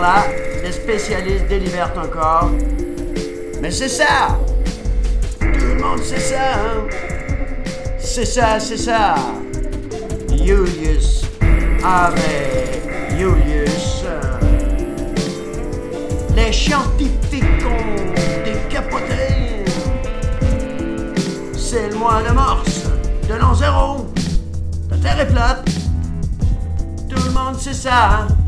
Là, les spécialistes délibèrent encore. Mais c'est ça Tout le monde sait ça, hein C'est ça, c'est ça Julius avait Julius. Les scientifiques ont décapoté. C'est le mois de mars, de l'an zéro. La Terre est plate. Tout le monde sait ça. hein?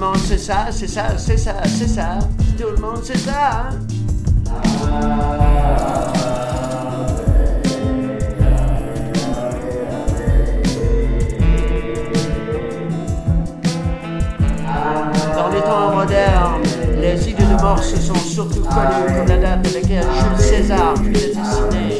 Le monde sait ça, c'est ça, c'est ça, c'est ça. Tout le monde sait ça. hein? Dans les temps modernes, les idées de Morse sont surtout connues comme la date à laquelle Jules César fut assassiné.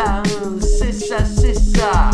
Euh, c'est ça, c'est ça.